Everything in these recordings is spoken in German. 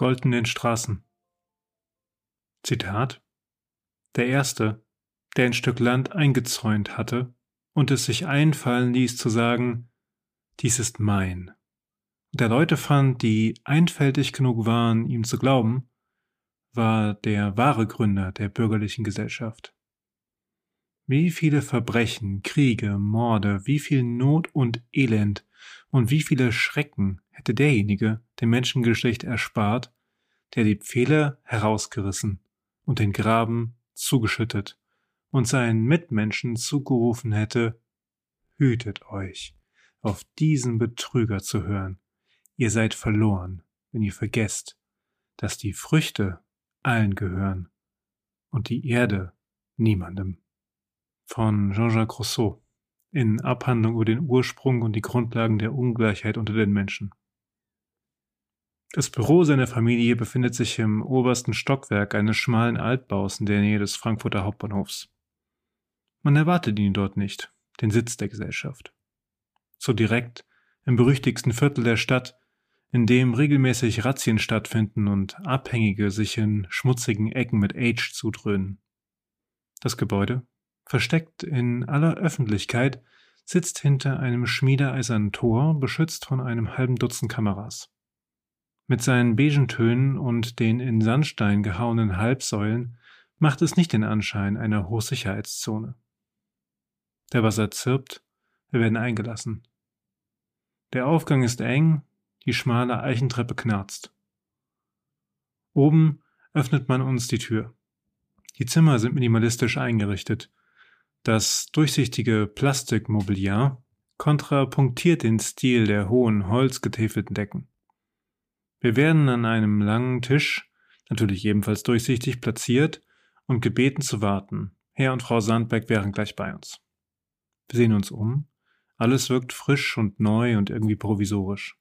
goldenen Straßen. Zitat Der Erste, der ein Stück Land eingezäunt hatte und es sich einfallen ließ zu sagen, dies ist mein, der Leute fand, die einfältig genug waren, ihm zu glauben, war der wahre Gründer der bürgerlichen Gesellschaft. Wie viele Verbrechen, Kriege, Morde, wie viel Not und Elend und wie viele Schrecken hätte derjenige dem Menschengeschlecht erspart, der die Pfähle herausgerissen und den Graben zugeschüttet und seinen Mitmenschen zugerufen hätte, hütet euch, auf diesen Betrüger zu hören. Ihr seid verloren, wenn ihr vergesst, dass die Früchte allen gehören und die Erde niemandem. Von Jean-Jacques Rousseau in Abhandlung über den Ursprung und die Grundlagen der Ungleichheit unter den Menschen. Das Büro seiner Familie befindet sich im obersten Stockwerk eines schmalen Altbaus in der Nähe des Frankfurter Hauptbahnhofs. Man erwartet ihn dort nicht, den Sitz der Gesellschaft. So direkt im berüchtigsten Viertel der Stadt, in dem regelmäßig Razzien stattfinden und Abhängige sich in schmutzigen Ecken mit Age zudröhnen. Das Gebäude, versteckt in aller Öffentlichkeit, sitzt hinter einem schmiedeeisernen Tor, beschützt von einem halben Dutzend Kameras. Mit seinen beigen Tönen und den in Sandstein gehauenen Halbsäulen macht es nicht den Anschein einer Hochsicherheitszone. Der Wasser zirpt, wir werden eingelassen. Der Aufgang ist eng, die schmale Eichentreppe knarzt. Oben öffnet man uns die Tür. Die Zimmer sind minimalistisch eingerichtet, das durchsichtige Plastikmobiliar kontrapunktiert den Stil der hohen, holzgetäfelten Decken. Wir werden an einem langen Tisch, natürlich ebenfalls durchsichtig, platziert und gebeten zu warten. Herr und Frau Sandberg wären gleich bei uns. Wir sehen uns um. Alles wirkt frisch und neu und irgendwie provisorisch.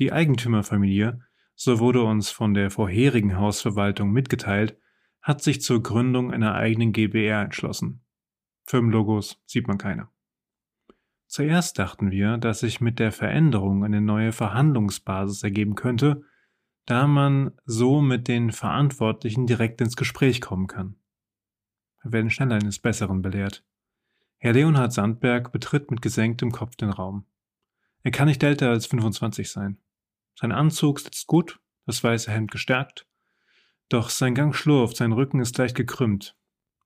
Die Eigentümerfamilie, so wurde uns von der vorherigen Hausverwaltung mitgeteilt, hat sich zur Gründung einer eigenen GBR entschlossen. Firmenlogos sieht man keine. Zuerst dachten wir, dass sich mit der Veränderung eine neue Verhandlungsbasis ergeben könnte, da man so mit den Verantwortlichen direkt ins Gespräch kommen kann. Wir werden schnell eines Besseren belehrt. Herr Leonhard Sandberg betritt mit gesenktem Kopf den Raum. Er kann nicht älter als 25 sein. Sein Anzug sitzt gut, das weiße Hemd gestärkt, doch sein Gang schlurft, sein Rücken ist leicht gekrümmt.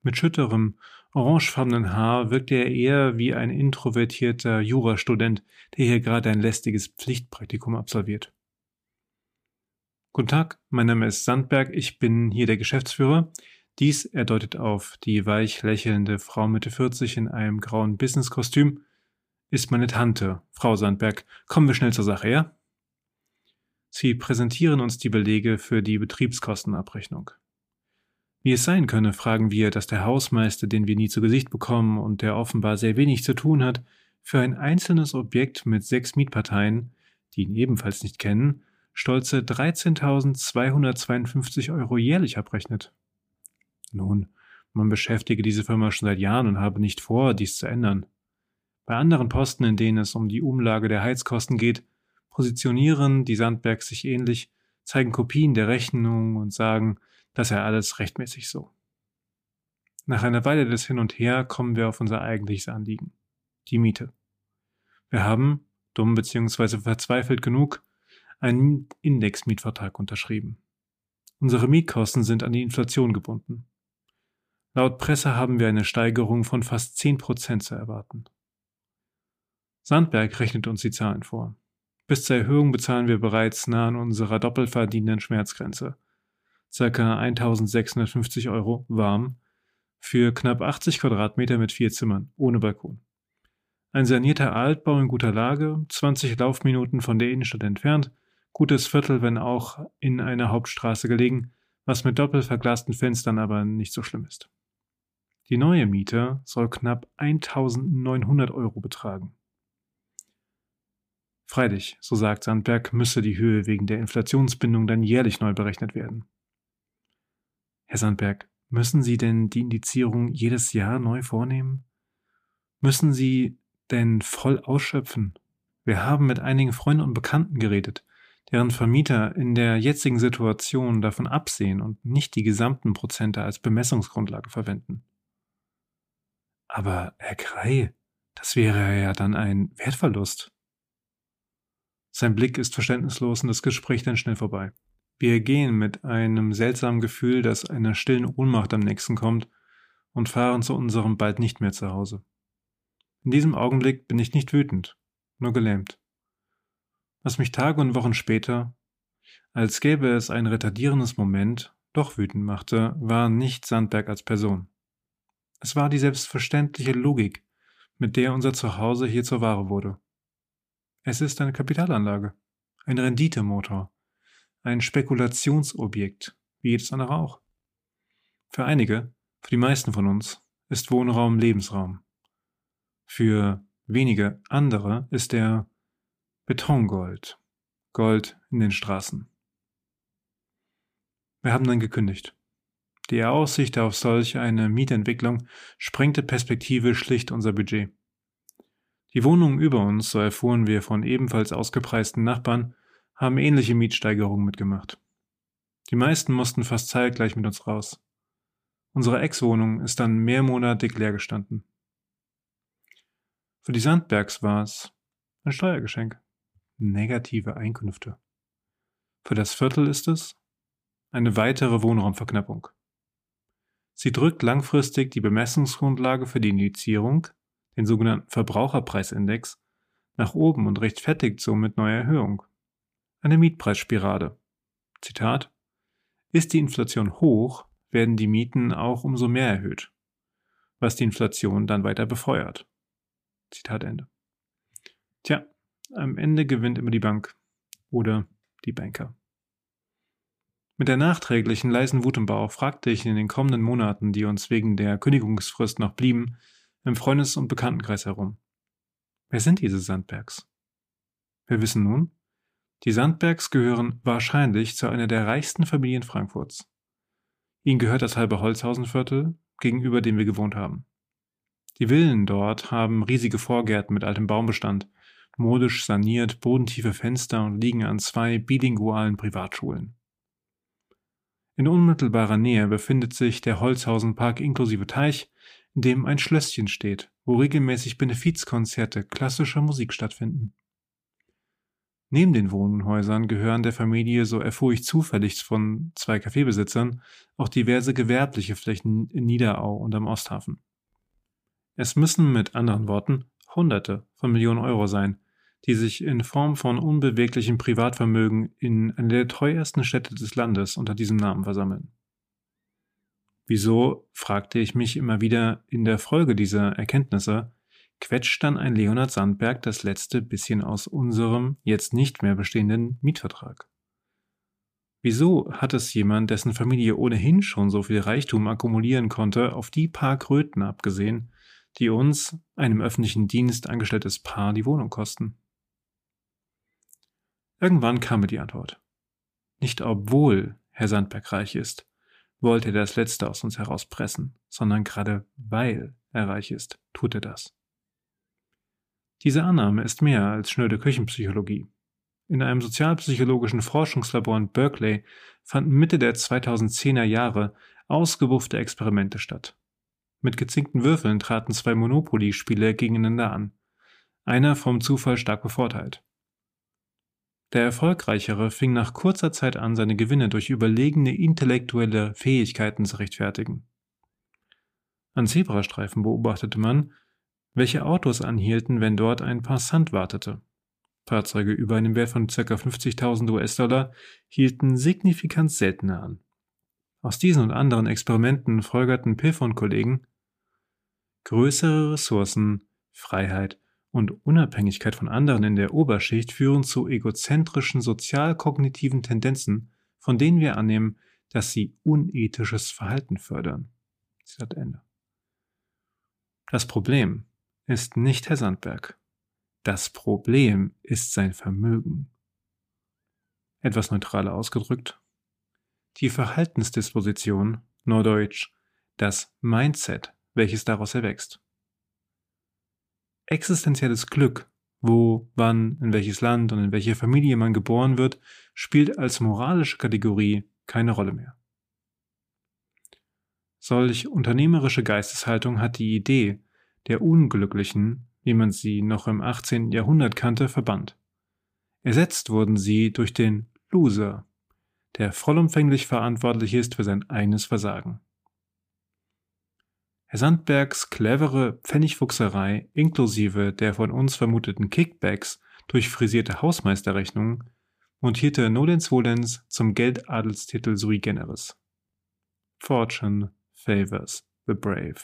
Mit schütterem, orangefarbenen Haar wirkt er eher wie ein introvertierter Jurastudent, der hier gerade ein lästiges Pflichtpraktikum absolviert. Guten Tag, mein Name ist Sandberg, ich bin hier der Geschäftsführer. Dies, er deutet auf die weich lächelnde Frau Mitte 40 in einem grauen Businesskostüm, ist meine Tante, Frau Sandberg. Kommen wir schnell zur Sache, ja? Sie präsentieren uns die Belege für die Betriebskostenabrechnung. Wie es sein könne, fragen wir, dass der Hausmeister, den wir nie zu Gesicht bekommen und der offenbar sehr wenig zu tun hat, für ein einzelnes Objekt mit sechs Mietparteien, die ihn ebenfalls nicht kennen, stolze 13.252 Euro jährlich abrechnet. Nun, man beschäftige diese Firma schon seit Jahren und habe nicht vor, dies zu ändern. Bei anderen Posten, in denen es um die Umlage der Heizkosten geht, positionieren die Sandbergs sich ähnlich, zeigen Kopien der Rechnung und sagen, das sei alles rechtmäßig so. Nach einer Weile des Hin und Her kommen wir auf unser eigentliches Anliegen. Die Miete. Wir haben, dumm bzw. verzweifelt genug, einen Indexmietvertrag unterschrieben. Unsere Mietkosten sind an die Inflation gebunden. Laut Presse haben wir eine Steigerung von fast 10 Prozent zu erwarten. Sandberg rechnet uns die Zahlen vor. Bis zur Erhöhung bezahlen wir bereits nah an unserer doppelverdienenden Schmerzgrenze. Circa 1650 Euro warm für knapp 80 Quadratmeter mit vier Zimmern, ohne Balkon. Ein sanierter Altbau in guter Lage, 20 Laufminuten von der Innenstadt entfernt, gutes Viertel, wenn auch in einer Hauptstraße gelegen, was mit doppelverglasten Fenstern aber nicht so schlimm ist. Die neue Miete soll knapp 1900 Euro betragen. Freilich, so sagt Sandberg, müsse die Höhe wegen der Inflationsbindung dann jährlich neu berechnet werden. Herr Sandberg, müssen Sie denn die Indizierung jedes Jahr neu vornehmen? Müssen Sie denn voll ausschöpfen? Wir haben mit einigen Freunden und Bekannten geredet, deren Vermieter in der jetzigen Situation davon absehen und nicht die gesamten Prozente als Bemessungsgrundlage verwenden. Aber Herr Krei, das wäre ja dann ein Wertverlust. Sein Blick ist verständnislos und das Gespräch dann schnell vorbei. Wir gehen mit einem seltsamen Gefühl, dass eine stillen Ohnmacht am nächsten kommt, und fahren zu unserem bald nicht mehr zu Hause. In diesem Augenblick bin ich nicht wütend, nur gelähmt. Was mich Tage und Wochen später, als gäbe es ein retardierendes Moment, doch wütend machte, war nicht Sandberg als Person. Es war die selbstverständliche Logik, mit der unser Zuhause hier zur Ware wurde. Es ist eine Kapitalanlage, ein Renditemotor, ein Spekulationsobjekt, wie jedes andere auch. Für einige, für die meisten von uns, ist Wohnraum Lebensraum. Für wenige andere ist er Betongold, Gold in den Straßen. Wir haben dann gekündigt. Die Aussicht auf solch eine Mietentwicklung sprengte Perspektive schlicht unser Budget. Die Wohnungen über uns, so erfuhren wir von ebenfalls ausgepreisten Nachbarn, haben ähnliche Mietsteigerungen mitgemacht. Die meisten mussten fast zeitgleich mit uns raus. Unsere Ex-Wohnung ist dann mehrmonatig leer gestanden. Für die Sandbergs war es ein Steuergeschenk. Negative Einkünfte. Für das Viertel ist es eine weitere Wohnraumverknappung. Sie drückt langfristig die Bemessungsgrundlage für die Indizierung, den sogenannten Verbraucherpreisindex, nach oben und rechtfertigt somit neue Erhöhung. Eine Mietpreisspirale. Zitat Ist die Inflation hoch, werden die Mieten auch umso mehr erhöht, was die Inflation dann weiter befeuert. Zitat Ende. Tja, am Ende gewinnt immer die Bank oder die Banker. Mit der nachträglichen leisen Wut im Bauch fragte ich in den kommenden Monaten, die uns wegen der Kündigungsfrist noch blieben, im Freundes- und Bekanntenkreis herum. Wer sind diese Sandbergs? Wir wissen nun, die Sandbergs gehören wahrscheinlich zu einer der reichsten Familien Frankfurts. Ihnen gehört das halbe Holzhausenviertel, gegenüber dem wir gewohnt haben. Die Villen dort haben riesige Vorgärten mit altem Baumbestand, modisch saniert, bodentiefe Fenster und liegen an zwei bilingualen Privatschulen. In unmittelbarer Nähe befindet sich der Holzhausenpark inklusive Teich, in dem ein Schlösschen steht, wo regelmäßig Benefizkonzerte klassischer Musik stattfinden. Neben den Wohnhäusern gehören der Familie, so erfuhr ich zufällig von zwei Kaffeebesitzern, auch diverse gewerbliche Flächen in Niederau und am Osthafen. Es müssen mit anderen Worten Hunderte von Millionen Euro sein, die sich in Form von unbeweglichem Privatvermögen in einer der teuersten Städte des Landes unter diesem Namen versammeln. Wieso, fragte ich mich immer wieder in der Folge dieser Erkenntnisse, quetscht dann ein Leonhard Sandberg das letzte bisschen aus unserem jetzt nicht mehr bestehenden Mietvertrag? Wieso hat es jemand, dessen Familie ohnehin schon so viel Reichtum akkumulieren konnte, auf die paar Kröten abgesehen, die uns, einem öffentlichen Dienst angestelltes Paar, die Wohnung kosten? Irgendwann kam mir die Antwort. Nicht obwohl Herr Sandberg reich ist, wollte er das Letzte aus uns herauspressen, sondern gerade weil er reich ist, tut er das. Diese Annahme ist mehr als schnöde Küchenpsychologie. In einem sozialpsychologischen Forschungslabor in Berkeley fanden Mitte der 2010er Jahre ausgebuffte Experimente statt. Mit gezinkten Würfeln traten zwei Monopoly-Spieler gegeneinander an. Einer vom Zufall stark bevorteilt. Der Erfolgreichere fing nach kurzer Zeit an, seine Gewinne durch überlegene intellektuelle Fähigkeiten zu rechtfertigen. An Zebrastreifen beobachtete man, welche Autos anhielten, wenn dort ein Passant wartete. Fahrzeuge über einem Wert von ca. 50.000 US-Dollar hielten signifikant seltener an. Aus diesen und anderen Experimenten folgerten Piff und Kollegen größere Ressourcen, Freiheit und Unabhängigkeit von anderen in der Oberschicht führen zu egozentrischen sozialkognitiven Tendenzen, von denen wir annehmen, dass sie unethisches Verhalten fördern. Das Problem ist nicht Herr Sandberg. Das Problem ist sein Vermögen. Etwas neutraler ausgedrückt. Die Verhaltensdisposition, Norddeutsch, das Mindset, welches daraus erwächst. Existenzielles Glück, wo, wann, in welches Land und in welche Familie man geboren wird, spielt als moralische Kategorie keine Rolle mehr. Solch unternehmerische Geisteshaltung hat die Idee der Unglücklichen, wie man sie noch im 18. Jahrhundert kannte, verbannt. Ersetzt wurden sie durch den Loser, der vollumfänglich verantwortlich ist für sein eigenes Versagen. Herr Sandbergs clevere Pfennigfuchserei inklusive der von uns vermuteten Kickbacks durch frisierte Hausmeisterrechnungen montierte nolens volens zum Geldadelstitel sui generis. Fortune favors the brave.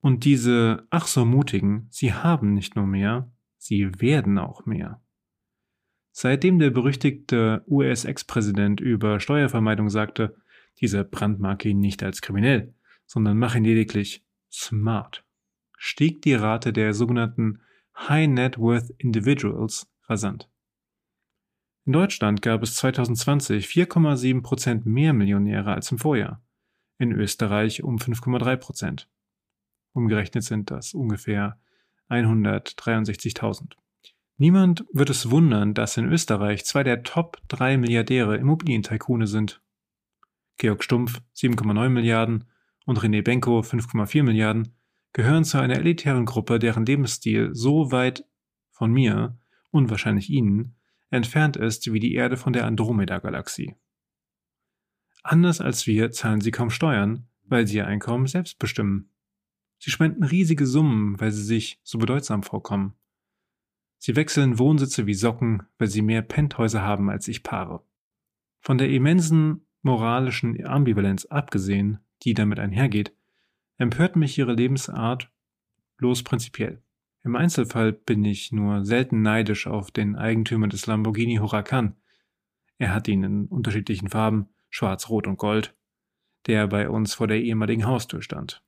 Und diese ach so mutigen, sie haben nicht nur mehr, sie werden auch mehr. Seitdem der berüchtigte US-Ex-Präsident über Steuervermeidung sagte, dieser brandmarke ihn nicht als kriminell, sondern mache ihn lediglich smart, stieg die Rate der sogenannten High Net Worth Individuals rasant. In Deutschland gab es 2020 4,7 Prozent mehr Millionäre als im Vorjahr, in Österreich um 5,3 Prozent. Umgerechnet sind das ungefähr 163.000. Niemand wird es wundern, dass in Österreich zwei der Top 3 Milliardäre Immobilientycoone sind. Georg Stumpf 7,9 Milliarden und René Benko 5,4 Milliarden gehören zu einer elitären Gruppe, deren Lebensstil so weit von mir und wahrscheinlich Ihnen entfernt ist wie die Erde von der Andromeda-Galaxie. Anders als wir zahlen sie kaum Steuern, weil sie ihr Einkommen selbst bestimmen. Sie spenden riesige Summen, weil sie sich so bedeutsam vorkommen. Sie wechseln Wohnsitze wie Socken, weil sie mehr Penthäuser haben als ich Paare. Von der immensen moralischen Ambivalenz abgesehen, die damit einhergeht, empört mich ihre Lebensart bloß prinzipiell. Im Einzelfall bin ich nur selten neidisch auf den Eigentümer des Lamborghini Huracan. Er hat ihn in unterschiedlichen Farben, schwarz, rot und gold, der bei uns vor der ehemaligen Haustür stand.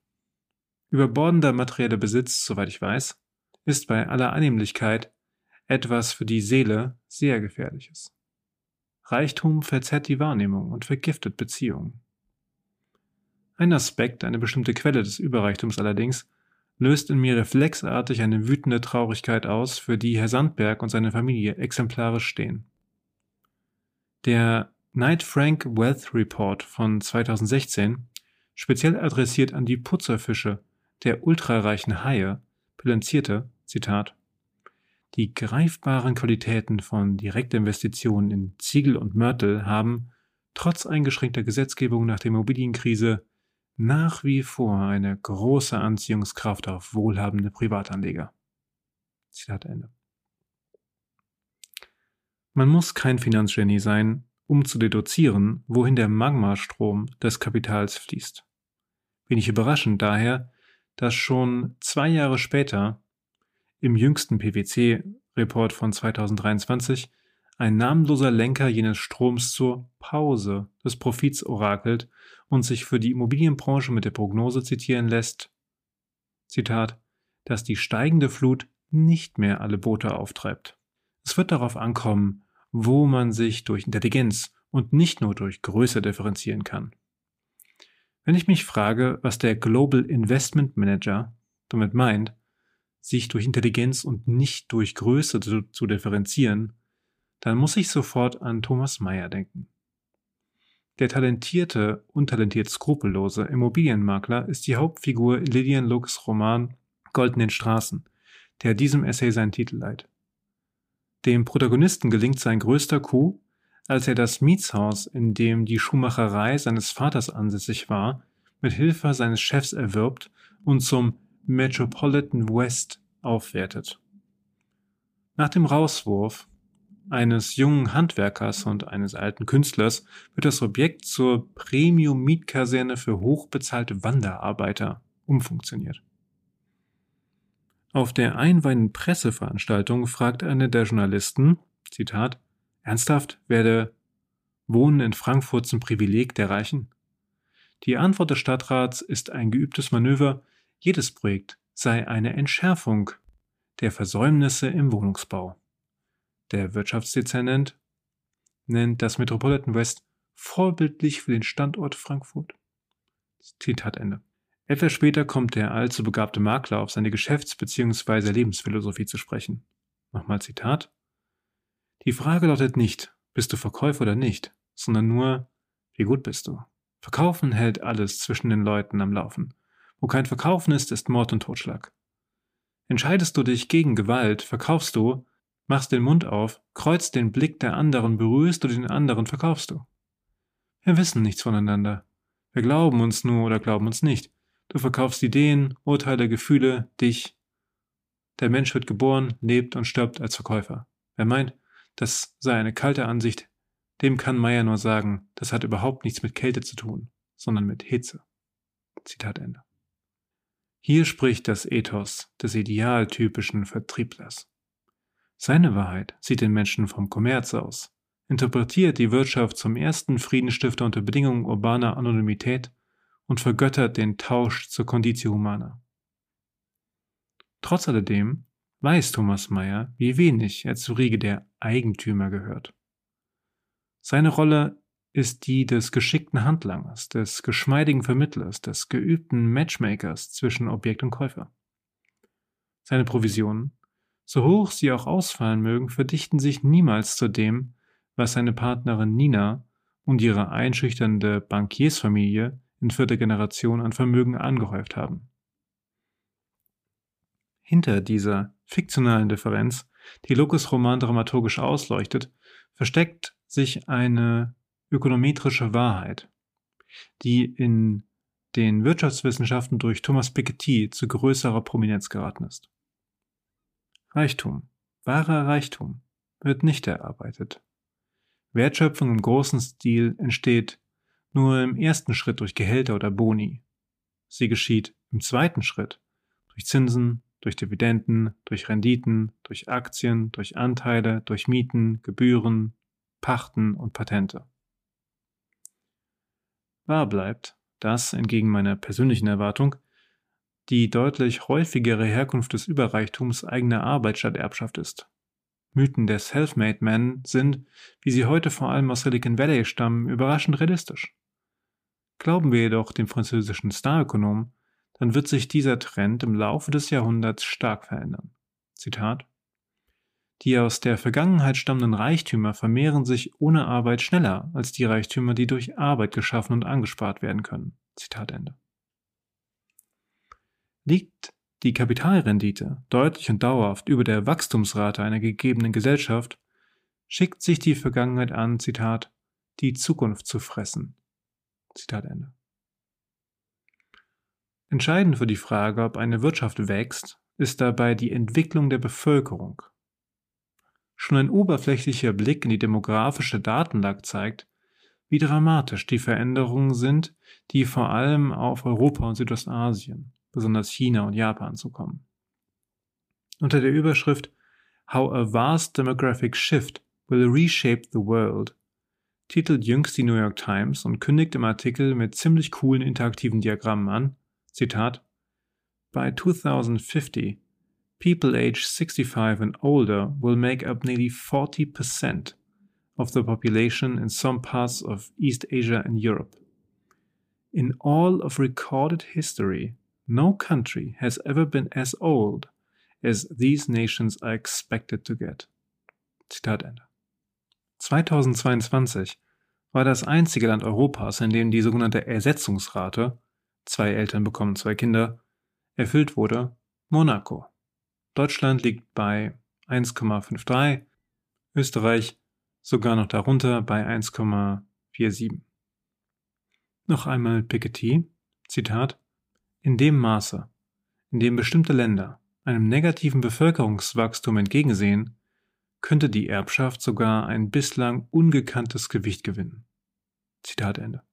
Überbordender materieller Besitz, soweit ich weiß, ist bei aller Annehmlichkeit etwas für die Seele sehr Gefährliches. Reichtum verzerrt die Wahrnehmung und vergiftet Beziehungen. Ein Aspekt, eine bestimmte Quelle des Überreichtums allerdings, löst in mir reflexartig eine wütende Traurigkeit aus, für die Herr Sandberg und seine Familie exemplarisch stehen. Der Knight Frank Wealth Report von 2016, speziell adressiert an die Putzerfische der ultrareichen Haie bilanzierte, Zitat, die greifbaren Qualitäten von Direktinvestitionen in Ziegel und Mörtel haben, trotz eingeschränkter Gesetzgebung nach der Immobilienkrise, nach wie vor eine große Anziehungskraft auf wohlhabende Privatanleger. Zitat Ende. Man muss kein Finanzgenie sein, um zu deduzieren, wohin der Magmastrom des Kapitals fließt. Wenig überraschend daher, dass schon zwei Jahre später im jüngsten PwC-Report von 2023 ein namenloser Lenker jenes Stroms zur Pause des Profits orakelt und sich für die Immobilienbranche mit der Prognose zitieren lässt, Zitat, dass die steigende Flut nicht mehr alle Boote auftreibt. Es wird darauf ankommen, wo man sich durch Intelligenz und nicht nur durch Größe differenzieren kann. Wenn ich mich frage, was der Global Investment Manager damit meint, sich durch Intelligenz und nicht durch Größe zu, zu differenzieren, dann muss ich sofort an Thomas Mayer denken. Der talentierte, untalentiert skrupellose Immobilienmakler ist die Hauptfigur in Lillian Lux Roman Goldenen Straßen, der diesem Essay seinen Titel leiht. Dem Protagonisten gelingt sein größter Coup, als er das Mietshaus, in dem die Schuhmacherei seines Vaters ansässig war, mit Hilfe seines Chefs erwirbt und zum Metropolitan West aufwertet. Nach dem Rauswurf eines jungen Handwerkers und eines alten Künstlers wird das Objekt zur Premium-Mietkaserne für hochbezahlte Wanderarbeiter umfunktioniert. Auf der einweihenden Presseveranstaltung fragt eine der Journalisten, Zitat, Ernsthaft, werde Wohnen in Frankfurt zum Privileg der Reichen? Die Antwort des Stadtrats ist ein geübtes Manöver, jedes Projekt sei eine Entschärfung der Versäumnisse im Wohnungsbau. Der Wirtschaftsdezernent nennt das Metropolitan West vorbildlich für den Standort Frankfurt. Zitat Ende. Etwas später kommt der allzu begabte Makler auf seine Geschäfts- bzw. Lebensphilosophie zu sprechen. Nochmal Zitat. Die Frage lautet nicht, bist du Verkäufer oder nicht, sondern nur, wie gut bist du? Verkaufen hält alles zwischen den Leuten am Laufen. Wo kein Verkaufen ist, ist Mord und Totschlag. Entscheidest du dich gegen Gewalt, verkaufst du, machst den Mund auf, kreuzt den Blick der anderen, berührst du den anderen, verkaufst du. Wir wissen nichts voneinander. Wir glauben uns nur oder glauben uns nicht. Du verkaufst Ideen, Urteile, Gefühle, dich. Der Mensch wird geboren, lebt und stirbt als Verkäufer. Wer meint, das sei eine kalte Ansicht, dem kann Meyer nur sagen, das hat überhaupt nichts mit Kälte zu tun, sondern mit Hitze. Zitat Ende. Hier spricht das Ethos des idealtypischen Vertrieblers. Seine Wahrheit sieht den Menschen vom Kommerz aus, interpretiert die Wirtschaft zum ersten Friedensstifter unter Bedingungen urbaner Anonymität und vergöttert den Tausch zur Conditio Humana. Trotz alledem weiß Thomas Mayer, wie wenig er zur Riege der Eigentümer gehört. Seine Rolle ist die des geschickten Handlangers, des geschmeidigen Vermittlers, des geübten Matchmakers zwischen Objekt und Käufer. Seine Provisionen, so hoch sie auch ausfallen mögen, verdichten sich niemals zu dem, was seine Partnerin Nina und ihre einschüchternde Bankiersfamilie in vierter Generation an Vermögen angehäuft haben. Hinter dieser fiktionalen Differenz, die Locus Roman dramaturgisch ausleuchtet, versteckt sich eine ökonometrische Wahrheit, die in den Wirtschaftswissenschaften durch Thomas Piketty zu größerer Prominenz geraten ist. Reichtum, wahrer Reichtum, wird nicht erarbeitet. Wertschöpfung im großen Stil entsteht nur im ersten Schritt durch Gehälter oder Boni. Sie geschieht im zweiten Schritt durch Zinsen, durch Dividenden, durch Renditen, durch Aktien, durch Anteile, durch Mieten, Gebühren, Pachten und Patente. Wahr bleibt, dass, entgegen meiner persönlichen Erwartung, die deutlich häufigere Herkunft des Überreichtums eigene Arbeit statt Erbschaft ist. Mythen der Self-Made Men sind, wie sie heute vor allem aus Silicon Valley stammen, überraschend realistisch. Glauben wir jedoch dem französischen Starökonom, dann wird sich dieser Trend im Laufe des Jahrhunderts stark verändern. Zitat die aus der Vergangenheit stammenden Reichtümer vermehren sich ohne Arbeit schneller als die Reichtümer, die durch Arbeit geschaffen und angespart werden können. Zitat Ende. Liegt die Kapitalrendite deutlich und dauerhaft über der Wachstumsrate einer gegebenen Gesellschaft, schickt sich die Vergangenheit an, Zitat, die Zukunft zu fressen. Zitat Ende. Entscheidend für die Frage, ob eine Wirtschaft wächst, ist dabei die Entwicklung der Bevölkerung Schon ein oberflächlicher Blick in die demografische Datenlage zeigt, wie dramatisch die Veränderungen sind, die vor allem auf Europa und Südostasien, besonders China und Japan zukommen. Unter der Überschrift How a Vast Demographic Shift Will Reshape the World titelt jüngst die New York Times und kündigt im Artikel mit ziemlich coolen interaktiven Diagrammen an, Zitat, By 2050 people aged 65 and older will make up nearly 40% of the population in some parts of East Asia and Europe. In all of recorded history, no country has ever been as old as these nations are expected to get. Zitat Ende. 2022 war das einzige Land Europas, in dem die sogenannte Ersetzungsrate, zwei Eltern bekommen zwei Kinder, erfüllt wurde, Monaco. Deutschland liegt bei 1,53, Österreich sogar noch darunter bei 1,47. Noch einmal Piketty, Zitat, in dem Maße, in dem bestimmte Länder einem negativen Bevölkerungswachstum entgegensehen, könnte die Erbschaft sogar ein bislang ungekanntes Gewicht gewinnen. Zitat Ende.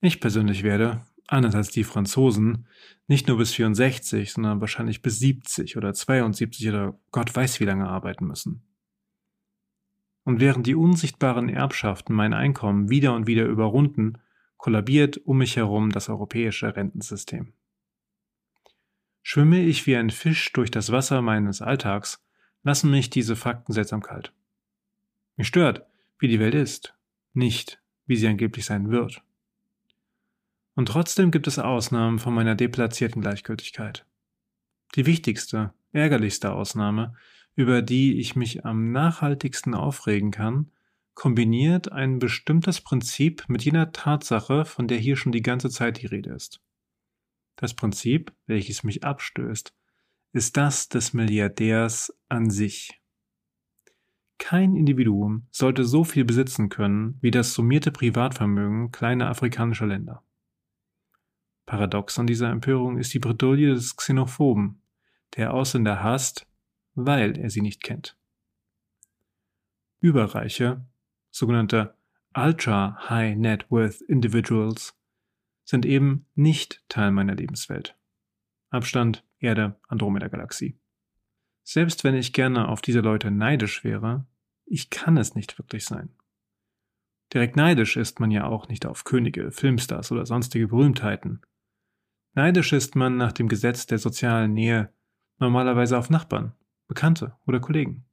Ich persönlich werde, anders als die Franzosen, nicht nur bis 64, sondern wahrscheinlich bis 70 oder 72 oder Gott weiß wie lange arbeiten müssen. Und während die unsichtbaren Erbschaften mein Einkommen wieder und wieder überrunden, kollabiert um mich herum das europäische Rentensystem. Schwimme ich wie ein Fisch durch das Wasser meines Alltags, lassen mich diese Fakten seltsam kalt. Mich stört, wie die Welt ist, nicht wie sie angeblich sein wird. Und trotzdem gibt es Ausnahmen von meiner deplatzierten Gleichgültigkeit. Die wichtigste, ärgerlichste Ausnahme, über die ich mich am nachhaltigsten aufregen kann, kombiniert ein bestimmtes Prinzip mit jener Tatsache, von der hier schon die ganze Zeit die Rede ist. Das Prinzip, welches mich abstößt, ist das des Milliardärs an sich. Kein Individuum sollte so viel besitzen können wie das summierte Privatvermögen kleiner afrikanischer Länder. Paradox an dieser Empörung ist die Bredouille des Xenophoben, der Ausländer hasst, weil er sie nicht kennt. Überreiche, sogenannte Ultra High Net Worth Individuals, sind eben nicht Teil meiner Lebenswelt. Abstand Erde Andromeda Galaxie. Selbst wenn ich gerne auf diese Leute neidisch wäre, ich kann es nicht wirklich sein. Direkt neidisch ist man ja auch nicht auf Könige, Filmstars oder sonstige Berühmtheiten. Neidisch ist man nach dem Gesetz der sozialen Nähe normalerweise auf Nachbarn, Bekannte oder Kollegen.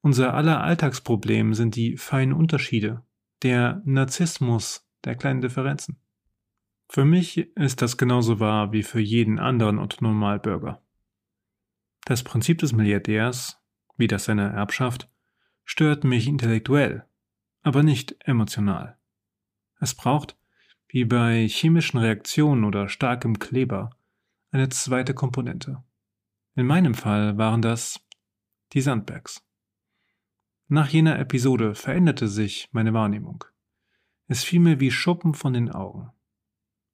Unser aller Alltagsproblem sind die feinen Unterschiede, der Narzissmus der kleinen Differenzen. Für mich ist das genauso wahr wie für jeden anderen Otto-Normalbürger. Das Prinzip des Milliardärs, wie das seiner Erbschaft, stört mich intellektuell, aber nicht emotional. Es braucht, wie bei chemischen Reaktionen oder starkem Kleber, eine zweite Komponente. In meinem Fall waren das die Sandbergs. Nach jener Episode veränderte sich meine Wahrnehmung. Es fiel mir wie Schuppen von den Augen.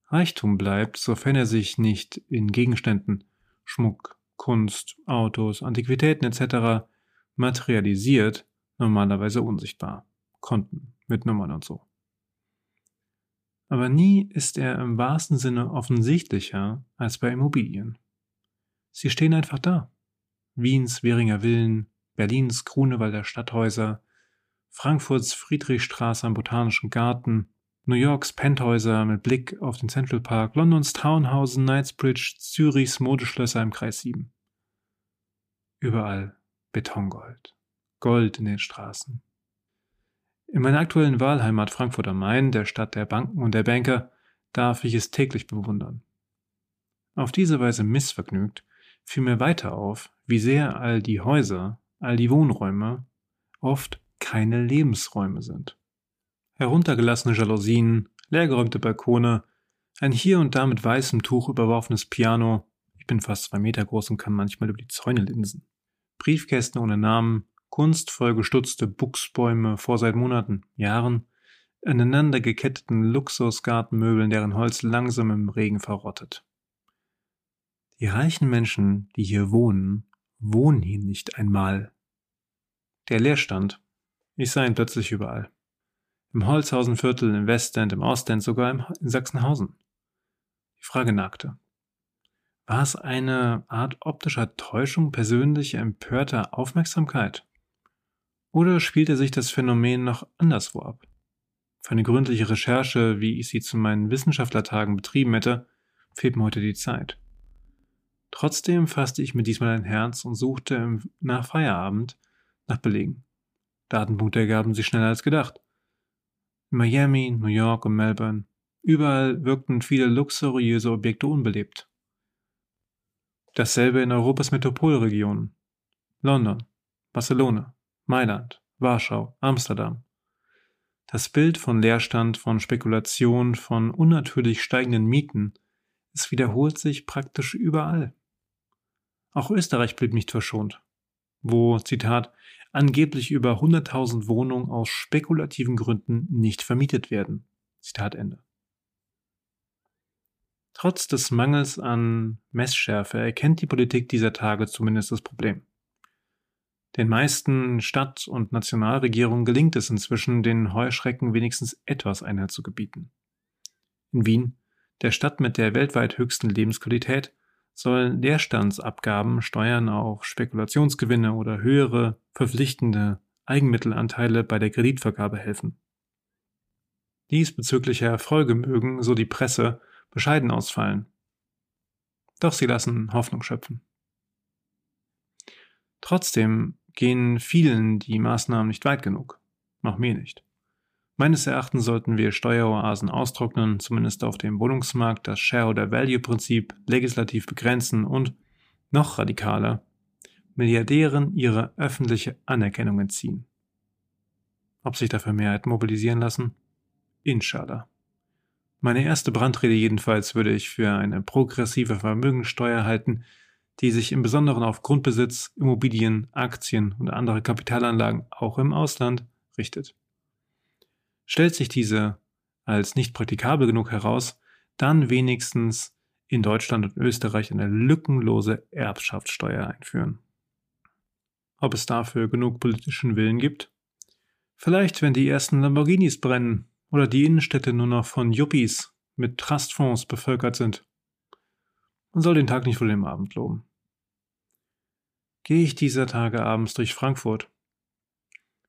Reichtum bleibt, sofern er sich nicht in Gegenständen, Schmuck, Kunst, Autos, Antiquitäten etc. materialisiert, normalerweise unsichtbar. Konten mit Nummern und so. Aber nie ist er im wahrsten Sinne offensichtlicher als bei Immobilien. Sie stehen einfach da. Wiens Währinger Villen, Berlins Grunewalder Stadthäuser, Frankfurts Friedrichstraße am Botanischen Garten, New Yorks Penthäuser mit Blick auf den Central Park, Londons Townhausen, Knightsbridge, Zürichs Modeschlösser im Kreis 7. Überall Betongold, Gold in den Straßen. In meiner aktuellen Wahlheimat Frankfurt am Main, der Stadt der Banken und der Banker, darf ich es täglich bewundern. Auf diese Weise missvergnügt fiel mir weiter auf, wie sehr all die Häuser, all die Wohnräume oft keine Lebensräume sind. Heruntergelassene Jalousien, leergeräumte Balkone, ein hier und da mit weißem Tuch überworfenes Piano, ich bin fast zwei Meter groß und kann manchmal über die Zäune linsen, Briefkästen ohne Namen, kunstvoll gestutzte Buchsbäume vor seit Monaten, Jahren, aneinander geketteten Luxusgartenmöbeln, deren Holz langsam im Regen verrottet. Die reichen Menschen, die hier wohnen, wohnen hier nicht einmal. Der Leerstand, ich sah ihn plötzlich überall. Im Holzhausenviertel, im Westend, im Ostend, sogar in Sachsenhausen. Die Frage nagte. War es eine Art optischer Täuschung persönlicher empörter Aufmerksamkeit? Oder spielte sich das Phänomen noch anderswo ab? Für eine gründliche Recherche, wie ich sie zu meinen Wissenschaftlertagen betrieben hätte, fehlt mir heute die Zeit. Trotzdem fasste ich mir diesmal ein Herz und suchte nach Feierabend nach Belegen. Datenpunkte ergaben sich schneller als gedacht. In Miami, New York und Melbourne, überall wirkten viele luxuriöse Objekte unbelebt. Dasselbe in Europas Metropolregionen. London, Barcelona, Mailand, Warschau, Amsterdam. Das Bild von Leerstand, von Spekulation, von unnatürlich steigenden Mieten, es wiederholt sich praktisch überall. Auch Österreich blieb nicht verschont, wo, Zitat, angeblich über 100.000 Wohnungen aus spekulativen Gründen nicht vermietet werden. Zitat Ende. Trotz des Mangels an Messschärfe erkennt die Politik dieser Tage zumindest das Problem. Den meisten Stadt- und Nationalregierungen gelingt es inzwischen, den Heuschrecken wenigstens etwas Einhalt zu gebieten. In Wien, der Stadt mit der weltweit höchsten Lebensqualität, sollen Leerstandsabgaben, Steuern auf Spekulationsgewinne oder höhere verpflichtende Eigenmittelanteile bei der Kreditvergabe helfen. Diesbezügliche Erfolge mögen, so die Presse, bescheiden ausfallen. Doch sie lassen Hoffnung schöpfen. Trotzdem gehen vielen die Maßnahmen nicht weit genug. Auch mir nicht. Meines Erachtens sollten wir Steueroasen austrocknen, zumindest auf dem Wohnungsmarkt das Shareholder-Value-Prinzip legislativ begrenzen und, noch radikaler, Milliardären ihre öffentliche Anerkennung entziehen. Ob sich dafür Mehrheiten mobilisieren lassen? Inshallah. Meine erste Brandrede jedenfalls würde ich für eine progressive Vermögensteuer halten, die sich im Besonderen auf Grundbesitz, Immobilien, Aktien und andere Kapitalanlagen auch im Ausland richtet. Stellt sich diese als nicht praktikabel genug heraus, dann wenigstens in Deutschland und Österreich eine lückenlose Erbschaftssteuer einführen. Ob es dafür genug politischen Willen gibt? Vielleicht, wenn die ersten Lamborghinis brennen oder die Innenstädte nur noch von Yuppies mit Trustfonds bevölkert sind. Man soll den Tag nicht vor dem Abend loben. Gehe ich dieser Tage abends durch Frankfurt,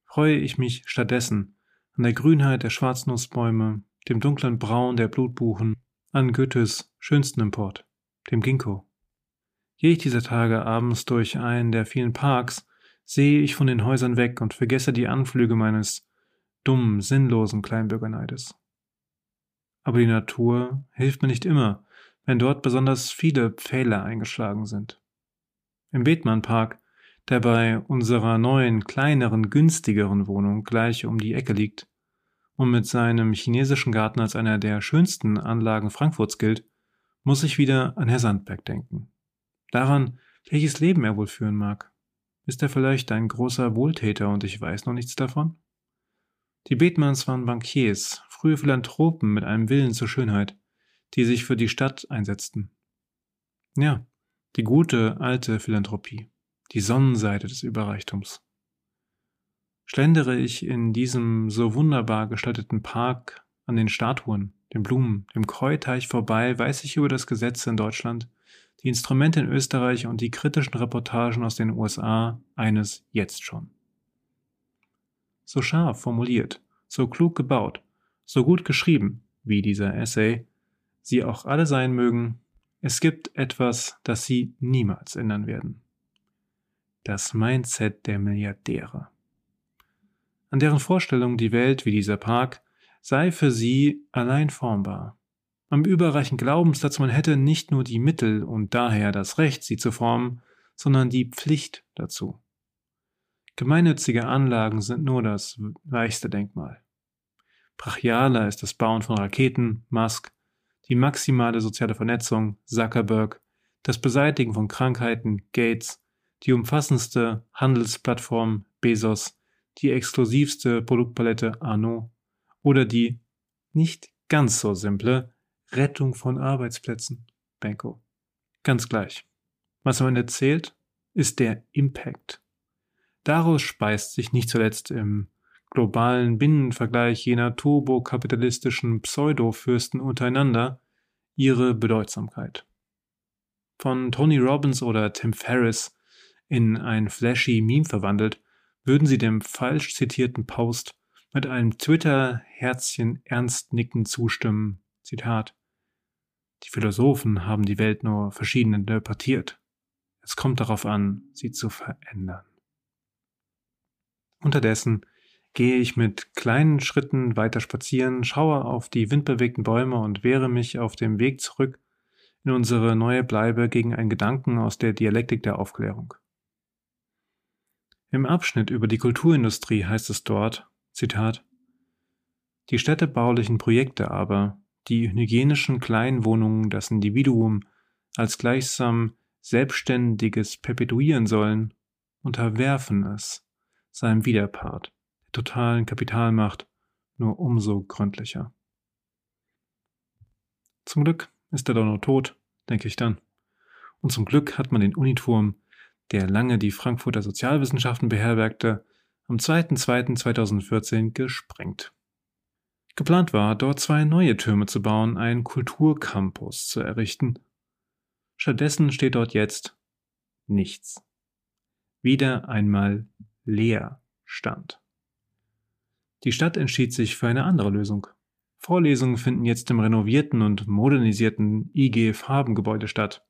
freue ich mich stattdessen an der Grünheit der Schwarznussbäume, dem dunklen Braun der Blutbuchen, an Goethes schönsten Import, dem Ginkgo. Gehe ich dieser Tage abends durch einen der vielen Parks, sehe ich von den Häusern weg und vergesse die Anflüge meines dummen, sinnlosen Kleinbürgerneides. Aber die Natur hilft mir nicht immer, wenn dort besonders viele Pfähle eingeschlagen sind. Im Bethmann-Park, der bei unserer neuen, kleineren, günstigeren Wohnung gleich um die Ecke liegt und mit seinem chinesischen Garten als einer der schönsten Anlagen Frankfurts gilt, muss ich wieder an Herr Sandberg denken. Daran, welches Leben er wohl führen mag. Ist er vielleicht ein großer Wohltäter und ich weiß noch nichts davon? Die Bethmanns waren Bankiers, frühe Philanthropen mit einem Willen zur Schönheit, die sich für die Stadt einsetzten. Ja, die gute alte Philanthropie, die Sonnenseite des Überreichtums. Schlendere ich in diesem so wunderbar gestalteten Park an den Statuen, den Blumen, dem Kräuteich vorbei, weiß ich über das Gesetz in Deutschland, die Instrumente in Österreich und die kritischen Reportagen aus den USA eines jetzt schon so scharf formuliert, so klug gebaut, so gut geschrieben, wie dieser Essay, sie auch alle sein mögen, es gibt etwas, das sie niemals ändern werden. Das Mindset der Milliardäre. An deren Vorstellung die Welt wie dieser Park sei für sie allein formbar. Am überreichen Glaubenssatz, man hätte nicht nur die Mittel und daher das Recht, sie zu formen, sondern die Pflicht dazu. Gemeinnützige Anlagen sind nur das weichste Denkmal. Brachialer ist das Bauen von Raketen, Musk, die maximale soziale Vernetzung, Zuckerberg, das Beseitigen von Krankheiten, Gates, die umfassendste Handelsplattform, Bezos, die exklusivste Produktpalette, Arno, oder die nicht ganz so simple Rettung von Arbeitsplätzen, Benko. Ganz gleich. Was am Ende zählt, ist der Impact. Daraus speist sich nicht zuletzt im globalen Binnenvergleich jener turbokapitalistischen Pseudo-Fürsten untereinander ihre Bedeutsamkeit. Von Tony Robbins oder Tim Ferriss in ein flashy Meme verwandelt, würden sie dem falsch zitierten Post mit einem Twitter-Herzchen ernst nickend zustimmen. Zitat. Die Philosophen haben die Welt nur verschieden interpretiert. Es kommt darauf an, sie zu verändern. Unterdessen gehe ich mit kleinen Schritten weiter spazieren, schaue auf die windbewegten Bäume und wehre mich auf dem Weg zurück in unsere neue Bleibe gegen einen Gedanken aus der Dialektik der Aufklärung. Im Abschnitt über die Kulturindustrie heißt es dort, Zitat, die städtebaulichen Projekte aber, die hygienischen Kleinwohnungen das Individuum als gleichsam Selbstständiges perpetuieren sollen, unterwerfen es seinem Widerpart, der totalen Kapitalmacht, nur umso gründlicher. Zum Glück ist er doch noch tot, denke ich dann. Und zum Glück hat man den Uniturm, der lange die Frankfurter Sozialwissenschaften beherbergte, am 2.2.2014 gesprengt. Geplant war, dort zwei neue Türme zu bauen, einen Kulturcampus zu errichten. Stattdessen steht dort jetzt nichts. Wieder einmal leer stand. Die Stadt entschied sich für eine andere Lösung. Vorlesungen finden jetzt im renovierten und modernisierten IG Farbengebäude statt.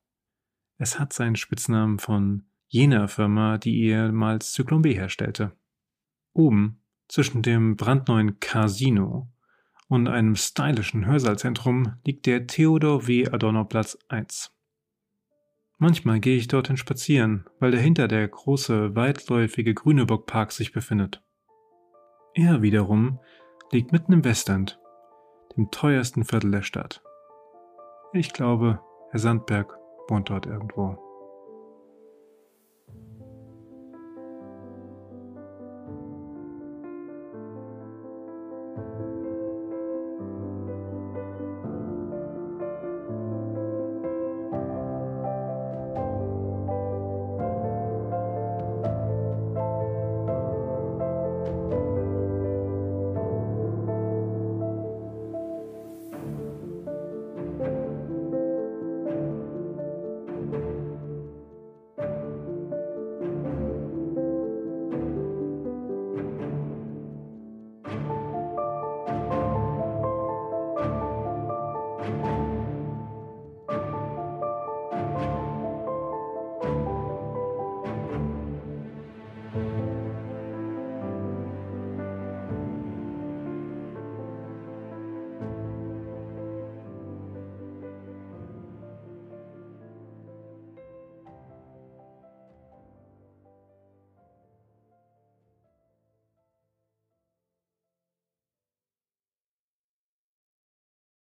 Es hat seinen Spitznamen von jener Firma, die ehemals Zyklon B herstellte. Oben, zwischen dem brandneuen Casino und einem stylischen Hörsaalzentrum, liegt der Theodor W. Adorno Platz 1. Manchmal gehe ich dorthin spazieren, weil dahinter der große, weitläufige Grüneburg-Park sich befindet. Er wiederum liegt mitten im Westend, dem teuersten Viertel der Stadt. Ich glaube, Herr Sandberg wohnt dort irgendwo.